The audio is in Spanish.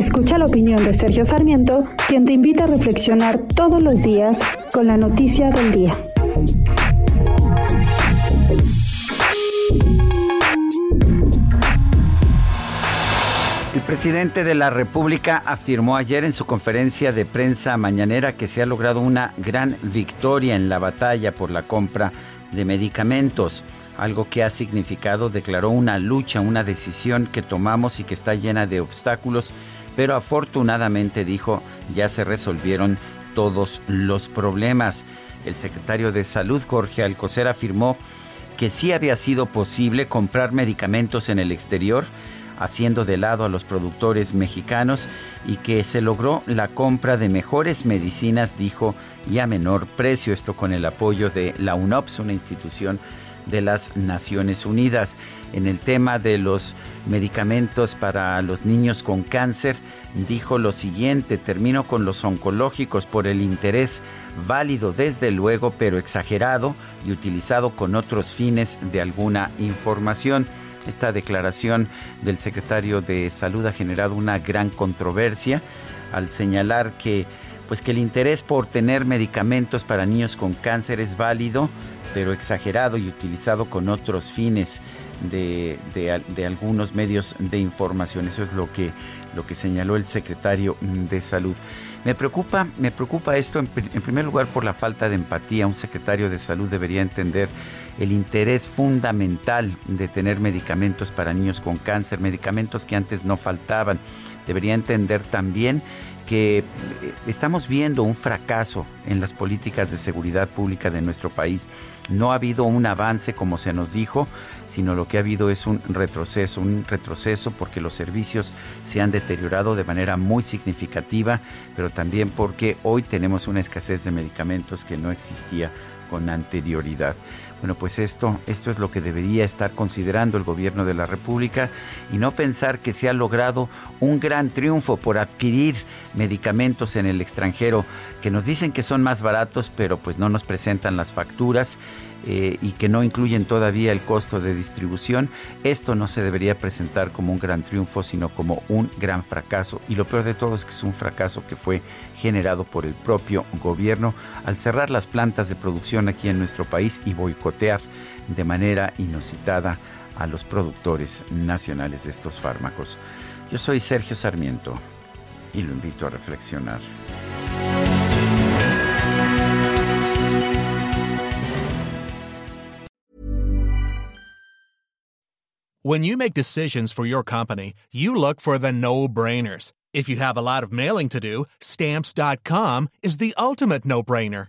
Escucha la opinión de Sergio Sarmiento, quien te invita a reflexionar todos los días con la noticia del día. El presidente de la República afirmó ayer en su conferencia de prensa mañanera que se ha logrado una gran victoria en la batalla por la compra de medicamentos, algo que ha significado, declaró, una lucha, una decisión que tomamos y que está llena de obstáculos, pero afortunadamente dijo, ya se resolvieron todos los problemas. El secretario de Salud, Jorge Alcocer, afirmó que sí había sido posible comprar medicamentos en el exterior, haciendo de lado a los productores mexicanos y que se logró la compra de mejores medicinas, dijo, y a menor precio, esto con el apoyo de la UNOPS, una institución de las Naciones Unidas. En el tema de los medicamentos para los niños con cáncer, dijo lo siguiente, termino con los oncológicos por el interés válido desde luego, pero exagerado y utilizado con otros fines de alguna información. Esta declaración del secretario de Salud ha generado una gran controversia al señalar que pues que el interés por tener medicamentos para niños con cáncer es válido, pero exagerado y utilizado con otros fines de, de, algunos medios de información. Eso es lo que, lo que señaló el secretario de Salud. Me preocupa, me preocupa esto en, en primer lugar por la falta de empatía. Un secretario de Salud debería entender el interés fundamental de tener medicamentos para niños con cáncer, medicamentos que antes no faltaban. Debería entender también que eh, estamos viendo un fracaso en las políticas de seguridad pública de nuestro país. No ha habido un avance como se nos dijo, sino lo que ha habido es un retroceso, un retroceso porque los servicios se han deteriorado de manera muy significativa, pero también porque hoy tenemos una escasez de medicamentos que no existía con anterioridad. Bueno, pues esto, esto es lo que debería estar considerando el gobierno de la República y no pensar que se ha logrado un gran triunfo por adquirir medicamentos en el extranjero que nos dicen que son más baratos, pero pues no nos presentan las facturas eh, y que no incluyen todavía el costo de distribución, esto no se debería presentar como un gran triunfo, sino como un gran fracaso. Y lo peor de todo es que es un fracaso que fue generado por el propio gobierno al cerrar las plantas de producción aquí en nuestro país y boicotear de manera inusitada a los productores nacionales de estos fármacos. Yo soy Sergio Sarmiento y lo invito a reflexionar. When you make decisions for your company, you look for the no-brainers. If you have a lot of mailing to do, stamps.com is the ultimate no-brainer.